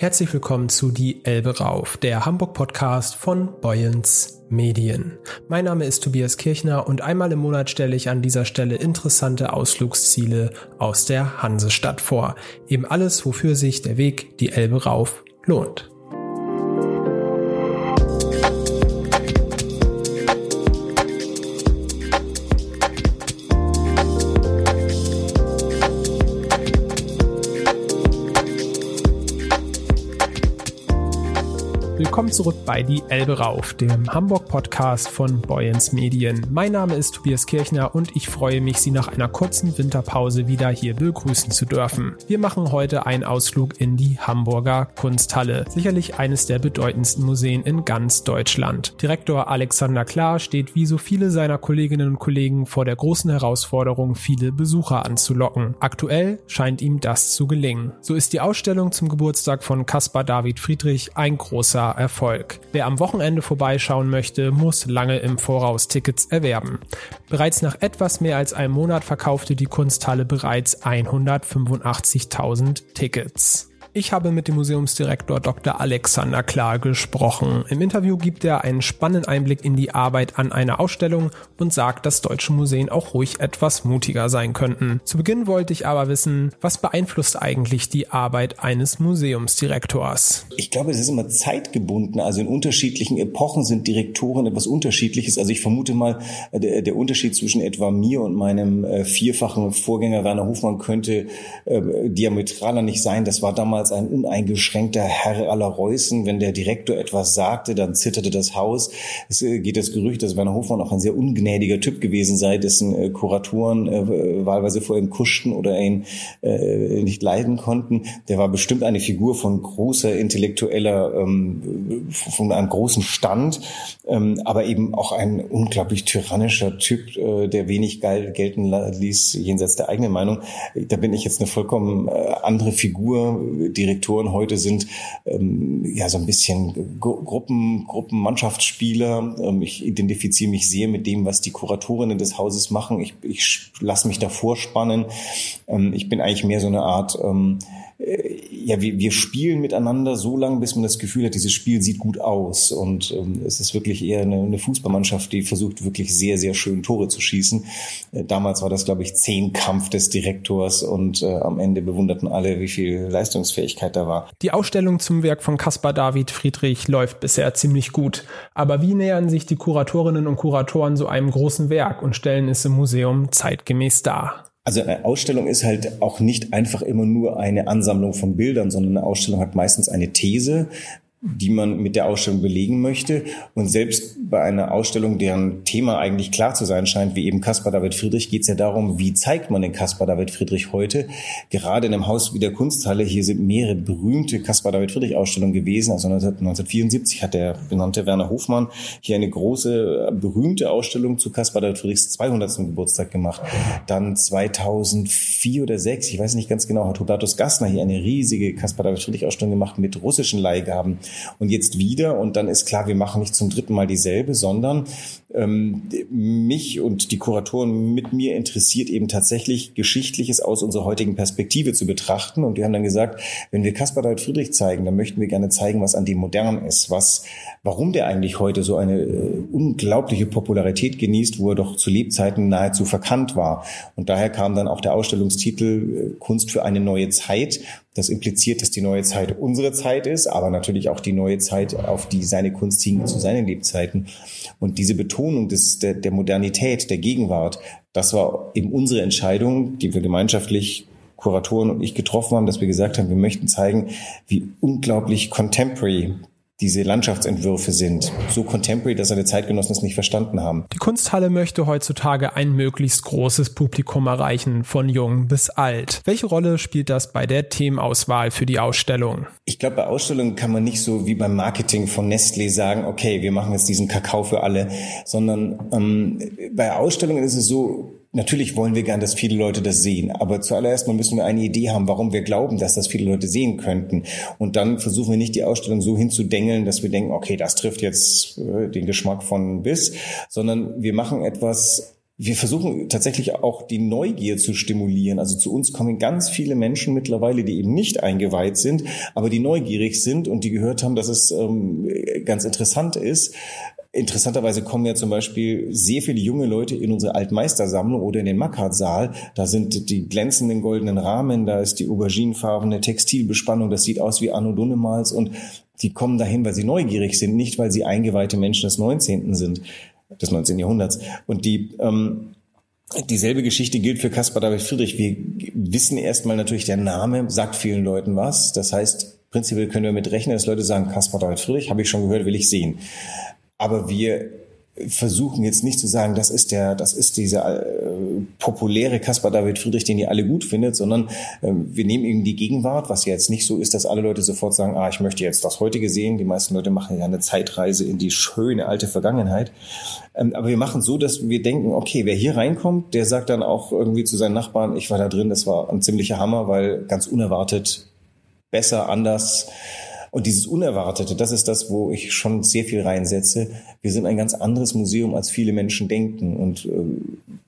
Herzlich willkommen zu Die Elbe Rauf, der Hamburg-Podcast von Boyens Medien. Mein Name ist Tobias Kirchner und einmal im Monat stelle ich an dieser Stelle interessante Ausflugsziele aus der Hansestadt vor. Eben alles, wofür sich der Weg die Elbe rauf lohnt. Willkommen zurück bei Die Elbe Rauf, dem Hamburg-Podcast von Boyens Medien. Mein Name ist Tobias Kirchner und ich freue mich, Sie nach einer kurzen Winterpause wieder hier begrüßen zu dürfen. Wir machen heute einen Ausflug in die Hamburger Kunsthalle, sicherlich eines der bedeutendsten Museen in ganz Deutschland. Direktor Alexander Klar steht wie so viele seiner Kolleginnen und Kollegen vor der großen Herausforderung, viele Besucher anzulocken. Aktuell scheint ihm das zu gelingen. So ist die Ausstellung zum Geburtstag von Caspar David Friedrich ein großer Erfolg. Wer am Wochenende vorbeischauen möchte, muss lange im Voraus Tickets erwerben. Bereits nach etwas mehr als einem Monat verkaufte die Kunsthalle bereits 185.000 Tickets. Ich habe mit dem Museumsdirektor Dr. Alexander Klar gesprochen. Im Interview gibt er einen spannenden Einblick in die Arbeit an einer Ausstellung und sagt, dass deutsche Museen auch ruhig etwas mutiger sein könnten. Zu Beginn wollte ich aber wissen, was beeinflusst eigentlich die Arbeit eines Museumsdirektors? Ich glaube, es ist immer zeitgebunden. Also in unterschiedlichen Epochen sind Direktoren etwas Unterschiedliches. Also ich vermute mal, der, der Unterschied zwischen etwa mir und meinem äh, vierfachen Vorgänger Werner Hofmann könnte äh, diametraler nicht sein. Das war damals damals ein uneingeschränkter Herr aller Reußen. Wenn der Direktor etwas sagte, dann zitterte das Haus. Es äh, geht das Gerücht, dass Werner Hofmann auch ein sehr ungnädiger Typ gewesen sei, dessen äh, Kuratoren äh, wahlweise vor ihm kuschten oder ihn nicht leiden konnten. Der war bestimmt eine Figur von großer intellektueller, ähm, von einem großen Stand, ähm, aber eben auch ein unglaublich tyrannischer Typ, der wenig gelten ließ jenseits der eigenen Meinung. Da bin ich jetzt eine vollkommen andere Figur, Direktoren heute sind ähm, ja so ein bisschen Gruppen, Gruppenmannschaftsspieler. Ähm, ich identifiziere mich sehr mit dem, was die Kuratorinnen des Hauses machen. Ich, ich lasse mich davor spannen. Ähm, ich bin eigentlich mehr so eine Art ähm, äh, ja, wir, wir spielen miteinander so lange, bis man das Gefühl hat, dieses Spiel sieht gut aus. Und ähm, es ist wirklich eher eine, eine Fußballmannschaft, die versucht wirklich sehr, sehr schön Tore zu schießen. Äh, damals war das, glaube ich, zehn Kampf des Direktors und äh, am Ende bewunderten alle, wie viel Leistungsfähigkeit da war. Die Ausstellung zum Werk von Caspar David Friedrich läuft bisher ziemlich gut. Aber wie nähern sich die Kuratorinnen und Kuratoren so einem großen Werk und stellen es im Museum zeitgemäß dar? Also eine Ausstellung ist halt auch nicht einfach immer nur eine Ansammlung von Bildern, sondern eine Ausstellung hat meistens eine These, die man mit der Ausstellung belegen möchte. Und selbst bei einer Ausstellung, deren Thema eigentlich klar zu sein scheint, wie eben Caspar David Friedrich, geht es ja darum, wie zeigt man den Caspar David Friedrich heute? Gerade in einem Haus wie der Kunsthalle, hier sind mehrere berühmte Caspar David Friedrich Ausstellungen gewesen. Also 1974 hat der benannte Werner Hofmann hier eine große, berühmte Ausstellung zu Caspar David Friedrichs 200. Geburtstag gemacht. Dann 2004 oder 6, ich weiß nicht ganz genau, hat Hubertus Gassner hier eine riesige Caspar David Friedrich Ausstellung gemacht mit russischen Leihgaben und jetzt wieder und dann ist klar, wir machen nicht zum dritten Mal dieselbe, sondern ähm, mich und die Kuratoren mit mir interessiert eben tatsächlich Geschichtliches aus unserer heutigen Perspektive zu betrachten und wir haben dann gesagt, wenn wir Caspar David Friedrich zeigen, dann möchten wir gerne zeigen, was an dem modern ist, was, warum der eigentlich heute so eine äh, unglaubliche Popularität genießt, wo er doch zu Lebzeiten nahezu verkannt war. Und daher kam dann auch der Ausstellungstitel äh, Kunst für eine neue Zeit das impliziert, dass die neue Zeit unsere Zeit ist, aber natürlich auch die neue Zeit, auf die seine Kunst hing zu seinen Lebzeiten. Und diese Betonung des, der, der Modernität, der Gegenwart, das war eben unsere Entscheidung, die wir gemeinschaftlich Kuratoren und ich getroffen haben, dass wir gesagt haben, wir möchten zeigen, wie unglaublich contemporary diese Landschaftsentwürfe sind. So contemporary, dass seine Zeitgenossen es nicht verstanden haben. Die Kunsthalle möchte heutzutage ein möglichst großes Publikum erreichen, von jung bis alt. Welche Rolle spielt das bei der Themenauswahl für die Ausstellung? Ich glaube, bei Ausstellungen kann man nicht so wie beim Marketing von Nestlé sagen, okay, wir machen jetzt diesen Kakao für alle, sondern ähm, bei Ausstellungen ist es so, Natürlich wollen wir gern, dass viele Leute das sehen, aber zuallererst mal müssen wir eine Idee haben, warum wir glauben, dass das viele Leute sehen könnten. Und dann versuchen wir nicht die Ausstellung so hinzudengeln, dass wir denken, okay, das trifft jetzt äh, den Geschmack von bis, sondern wir machen etwas wir versuchen tatsächlich auch die Neugier zu stimulieren. Also zu uns kommen ganz viele Menschen mittlerweile, die eben nicht eingeweiht sind, aber die neugierig sind und die gehört haben, dass es ähm, ganz interessant ist. Interessanterweise kommen ja zum Beispiel sehr viele junge Leute in unsere Altmeistersammlung oder in den Mackhardt-Saal. Da sind die glänzenden goldenen Rahmen, da ist die auberginefarbene Textilbespannung, das sieht aus wie Anno Dunnemals und die kommen dahin, weil sie neugierig sind, nicht weil sie eingeweihte Menschen des 19. sind, des 19. Jahrhunderts. Und die, ähm, Dieselbe Geschichte gilt für Caspar David Friedrich. Wir wissen erstmal natürlich, der Name sagt vielen Leuten was. Das heißt, prinzipiell können wir mit rechnen, dass Leute sagen, Caspar David Friedrich, habe ich schon gehört, will ich sehen. Aber wir versuchen jetzt nicht zu sagen, das ist der, das ist dieser äh, populäre Caspar David Friedrich, den ihr alle gut findet, sondern äh, wir nehmen eben die Gegenwart, was ja jetzt nicht so ist, dass alle Leute sofort sagen, ah, ich möchte jetzt das heutige sehen. Die meisten Leute machen ja eine Zeitreise in die schöne alte Vergangenheit. Ähm, aber wir machen so, dass wir denken, okay, wer hier reinkommt, der sagt dann auch irgendwie zu seinen Nachbarn, ich war da drin, das war ein ziemlicher Hammer, weil ganz unerwartet besser, anders und dieses Unerwartete, das ist das, wo ich schon sehr viel reinsetze. Wir sind ein ganz anderes Museum, als viele Menschen denken. Und äh,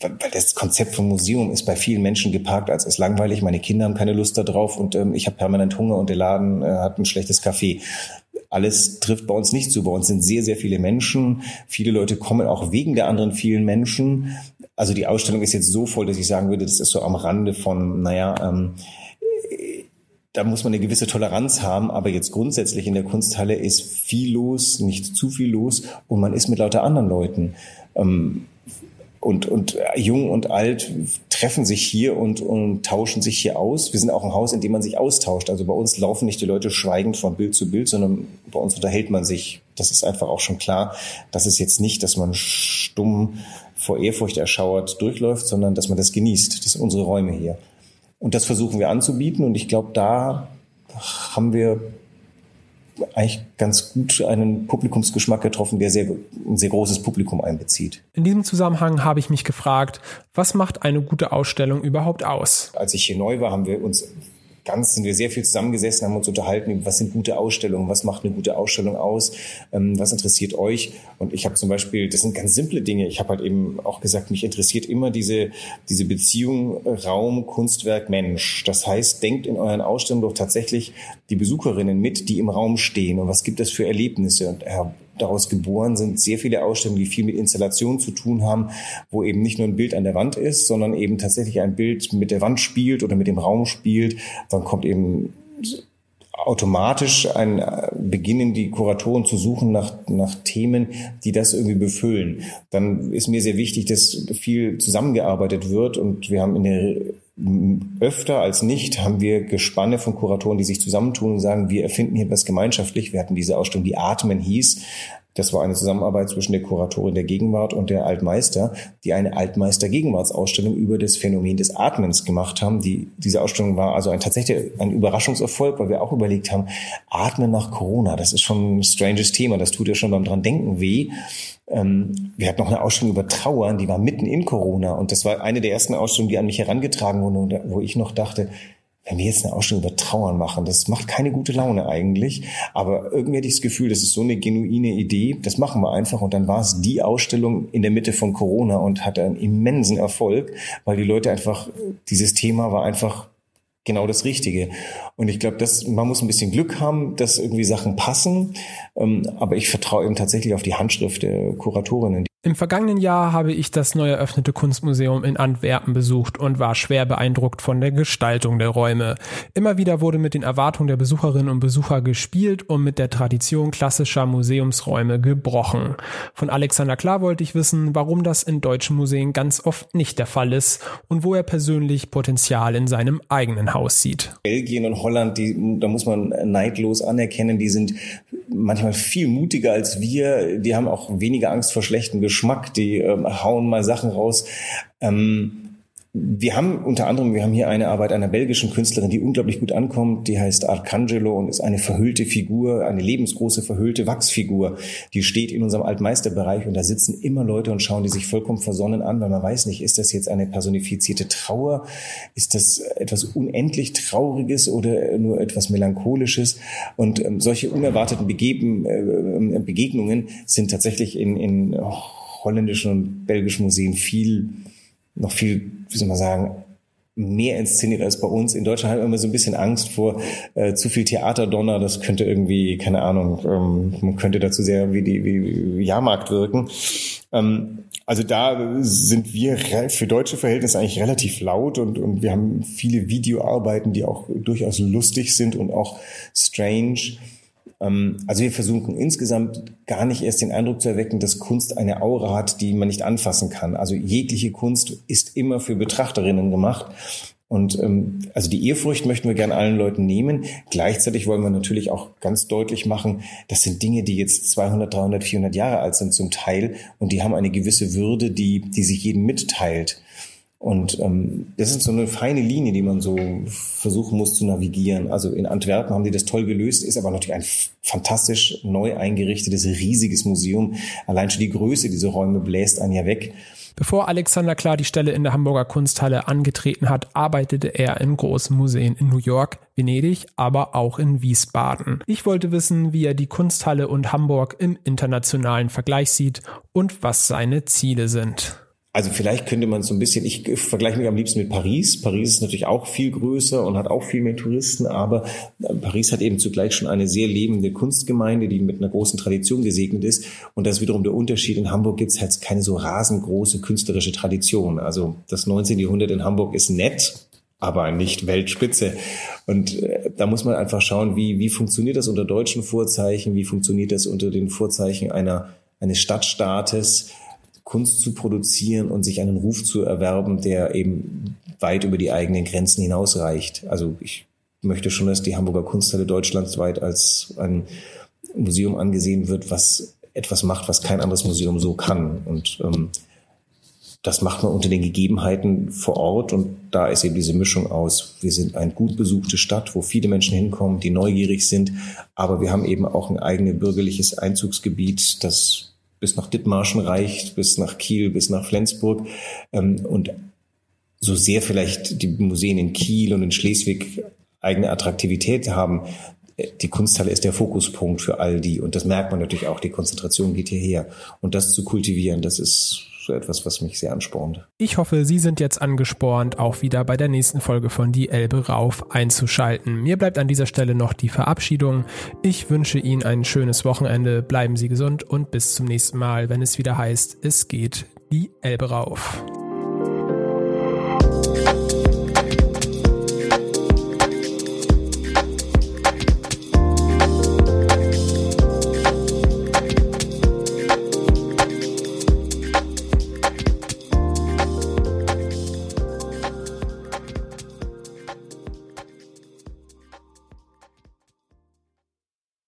weil das Konzept vom Museum ist bei vielen Menschen geparkt, als ist langweilig, meine Kinder haben keine Lust darauf und ähm, ich habe permanent Hunger und der Laden äh, hat ein schlechtes Kaffee alles trifft bei uns nicht zu. Bei uns sind sehr, sehr viele Menschen. Viele Leute kommen auch wegen der anderen vielen Menschen. Also die Ausstellung ist jetzt so voll, dass ich sagen würde, das ist so am Rande von, naja, ähm, da muss man eine gewisse Toleranz haben, aber jetzt grundsätzlich in der Kunsthalle ist viel los, nicht zu viel los und man ist mit lauter anderen Leuten. Ähm, und, und jung und alt treffen sich hier und, und tauschen sich hier aus. Wir sind auch ein Haus, in dem man sich austauscht. Also bei uns laufen nicht die Leute schweigend von Bild zu Bild, sondern bei uns unterhält man sich. Das ist einfach auch schon klar. Das ist jetzt nicht, dass man stumm vor Ehrfurcht erschauert durchläuft, sondern dass man das genießt. Das sind unsere Räume hier. Und das versuchen wir anzubieten. Und ich glaube, da haben wir eigentlich ganz gut einen Publikumsgeschmack getroffen, der sehr, ein sehr großes Publikum einbezieht. In diesem Zusammenhang habe ich mich gefragt, was macht eine gute Ausstellung überhaupt aus? Als ich hier neu war, haben wir uns ganz sind wir sehr viel zusammengesessen, haben uns unterhalten, was sind gute Ausstellungen, was macht eine gute Ausstellung aus, ähm, was interessiert euch. Und ich habe zum Beispiel, das sind ganz simple Dinge. Ich habe halt eben auch gesagt, mich interessiert immer diese, diese Beziehung Raum, Kunstwerk, Mensch. Das heißt, denkt in euren Ausstellungen doch tatsächlich die Besucherinnen mit, die im Raum stehen. Und was gibt es für Erlebnisse? Und Herr daraus geboren sind sehr viele Ausstellungen, die viel mit Installation zu tun haben, wo eben nicht nur ein Bild an der Wand ist, sondern eben tatsächlich ein Bild mit der Wand spielt oder mit dem Raum spielt. Dann kommt eben automatisch ein äh, beginnen die Kuratoren zu suchen nach, nach Themen, die das irgendwie befüllen. Dann ist mir sehr wichtig, dass viel zusammengearbeitet wird und wir haben in der öfter als nicht haben wir Gespanne von Kuratoren, die sich zusammentun und sagen, wir erfinden hier was gemeinschaftlich. Wir hatten diese Ausstellung, die Atmen hieß. Das war eine Zusammenarbeit zwischen der Kuratorin der Gegenwart und der Altmeister, die eine Altmeister-Gegenwartsausstellung über das Phänomen des Atmens gemacht haben. Die, diese Ausstellung war also ein tatsächlich ein Überraschungserfolg, weil wir auch überlegt haben, Atmen nach Corona, das ist schon ein stranges Thema, das tut ja schon beim dran denken weh. Ähm, wir hatten noch eine Ausstellung über Trauern, die war mitten in Corona und das war eine der ersten Ausstellungen, die an mich herangetragen wurde, wo ich noch dachte, wenn wir jetzt eine Ausstellung über Trauern machen, das macht keine gute Laune eigentlich. Aber irgendwie hatte ich das Gefühl, das ist so eine genuine Idee, das machen wir einfach. Und dann war es die Ausstellung in der Mitte von Corona und hatte einen immensen Erfolg, weil die Leute einfach, dieses Thema war einfach genau das Richtige. Und ich glaube, dass man muss ein bisschen Glück haben, dass irgendwie Sachen passen. Ähm, aber ich vertraue eben tatsächlich auf die Handschrift der Kuratorinnen. Im vergangenen Jahr habe ich das neu eröffnete Kunstmuseum in Antwerpen besucht und war schwer beeindruckt von der Gestaltung der Räume. Immer wieder wurde mit den Erwartungen der Besucherinnen und Besucher gespielt und mit der Tradition klassischer Museumsräume gebrochen. Von Alexander Klar wollte ich wissen, warum das in deutschen Museen ganz oft nicht der Fall ist und wo er persönlich Potenzial in seinem eigenen Haus sieht. Belgien und Holland, die, da muss man neidlos anerkennen, die sind manchmal viel mutiger als wir. Die haben auch weniger Angst vor schlechtem Geschmack. Die ähm, hauen mal Sachen raus. Ähm, wir haben unter anderem, wir haben hier eine Arbeit einer belgischen Künstlerin, die unglaublich gut ankommt. Die heißt Arcangelo und ist eine verhüllte Figur, eine lebensgroße verhüllte Wachsfigur. Die steht in unserem Altmeisterbereich und da sitzen immer Leute und schauen die sich vollkommen versonnen an, weil man weiß nicht, ist das jetzt eine personifizierte Trauer? Ist das etwas unendlich Trauriges oder nur etwas Melancholisches? Und ähm, solche unerwarteten Begeben, äh, Begegnungen sind tatsächlich in, in holländischen und belgischen Museen viel noch viel, wie soll man sagen, mehr inszeniert als bei uns. In Deutschland haben wir immer so ein bisschen Angst vor äh, zu viel Theaterdonner. Das könnte irgendwie, keine Ahnung, ähm, man könnte dazu sehr wie die wie, Jahrmarkt wirken. Ähm, also da sind wir für deutsche Verhältnisse eigentlich relativ laut und, und wir haben viele Videoarbeiten, die auch durchaus lustig sind und auch strange. Ähm, also wir versuchen insgesamt gar nicht erst den Eindruck zu erwecken, dass Kunst eine Aura hat, die man nicht anfassen kann. Also jegliche Kunst ist immer für Betrachterinnen gemacht. Und ähm, also die Ehrfurcht möchten wir gerne allen Leuten nehmen. Gleichzeitig wollen wir natürlich auch ganz deutlich machen, das sind Dinge, die jetzt 200, 300, 400 Jahre alt sind zum Teil und die haben eine gewisse Würde, die, die sich jedem mitteilt. Und ähm, das ist so eine feine Linie, die man so versuchen muss zu navigieren. Also in Antwerpen haben die das toll gelöst, ist aber natürlich ein fantastisch neu eingerichtetes, riesiges Museum. Allein schon die Größe dieser Räume bläst einen ja weg. Bevor Alexander Klar die Stelle in der Hamburger Kunsthalle angetreten hat, arbeitete er in großen Museen in New York, Venedig, aber auch in Wiesbaden. Ich wollte wissen, wie er die Kunsthalle und Hamburg im internationalen Vergleich sieht und was seine Ziele sind. Also vielleicht könnte man so ein bisschen, ich vergleiche mich am liebsten mit Paris. Paris ist natürlich auch viel größer und hat auch viel mehr Touristen, aber äh, Paris hat eben zugleich schon eine sehr lebende Kunstgemeinde, die mit einer großen Tradition gesegnet ist. Und das ist wiederum der Unterschied. In Hamburg gibt es halt keine so rasend große künstlerische Tradition. Also das 19. Jahrhundert in Hamburg ist nett, aber nicht Weltspitze. Und äh, da muss man einfach schauen, wie, wie funktioniert das unter deutschen Vorzeichen, wie funktioniert das unter den Vorzeichen einer, eines Stadtstaates Kunst zu produzieren und sich einen Ruf zu erwerben, der eben weit über die eigenen Grenzen hinausreicht. Also ich möchte schon, dass die Hamburger Kunsthalle deutschlandweit als ein Museum angesehen wird, was etwas macht, was kein anderes Museum so kann. Und ähm, das macht man unter den Gegebenheiten vor Ort und da ist eben diese Mischung aus. Wir sind eine gut besuchte Stadt, wo viele Menschen hinkommen, die neugierig sind, aber wir haben eben auch ein eigenes bürgerliches Einzugsgebiet, das bis nach Dithmarschen reicht, bis nach Kiel, bis nach Flensburg. Ähm, und so sehr vielleicht die Museen in Kiel und in Schleswig eigene Attraktivität haben, äh, die Kunsthalle ist der Fokuspunkt für all die. Und das merkt man natürlich auch, die Konzentration geht hierher. Und das zu kultivieren, das ist etwas, was mich sehr anspornt. Ich hoffe, Sie sind jetzt angespornt, auch wieder bei der nächsten Folge von Die Elbe rauf einzuschalten. Mir bleibt an dieser Stelle noch die Verabschiedung. Ich wünsche Ihnen ein schönes Wochenende, bleiben Sie gesund und bis zum nächsten Mal, wenn es wieder heißt, es geht die Elbe rauf.